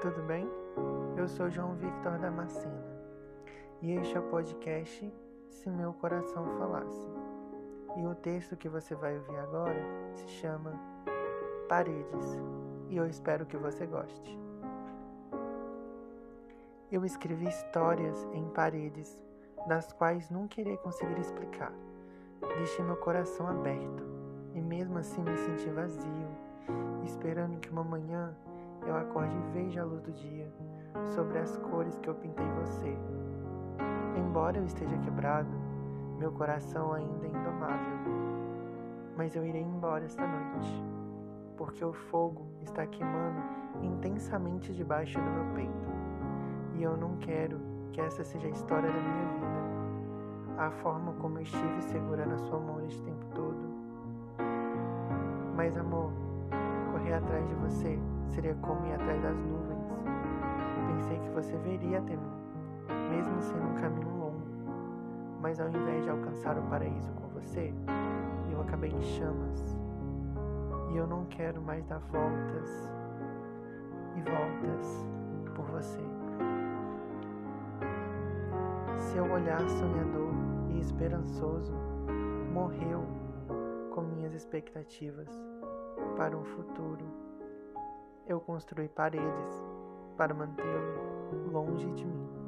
tudo bem? Eu sou João Victor Damascena e este é o podcast Se Meu Coração Falasse. E o texto que você vai ouvir agora se chama Paredes e eu espero que você goste. Eu escrevi histórias em paredes das quais nunca irei conseguir explicar. Deixei meu coração aberto e mesmo assim me senti vazio, esperando que uma manhã eu acorde veja a luz do dia sobre as cores que eu pintei você. Embora eu esteja quebrado, meu coração ainda é indomável. Mas eu irei embora esta noite, porque o fogo está queimando intensamente debaixo do meu peito. E eu não quero que essa seja a história da minha vida. A forma como eu estive segurando a sua mão este tempo todo. Mas amor, correr atrás de você seria como ir atrás das nuvens. Pensei que você veria até mim, mesmo sendo um caminho longo. Mas ao invés de alcançar o paraíso com você, eu acabei em chamas. E eu não quero mais dar voltas e voltas por você. Seu olhar sonhador e esperançoso morreu com minhas expectativas para um futuro eu construí paredes para mantê-lo longe de mim.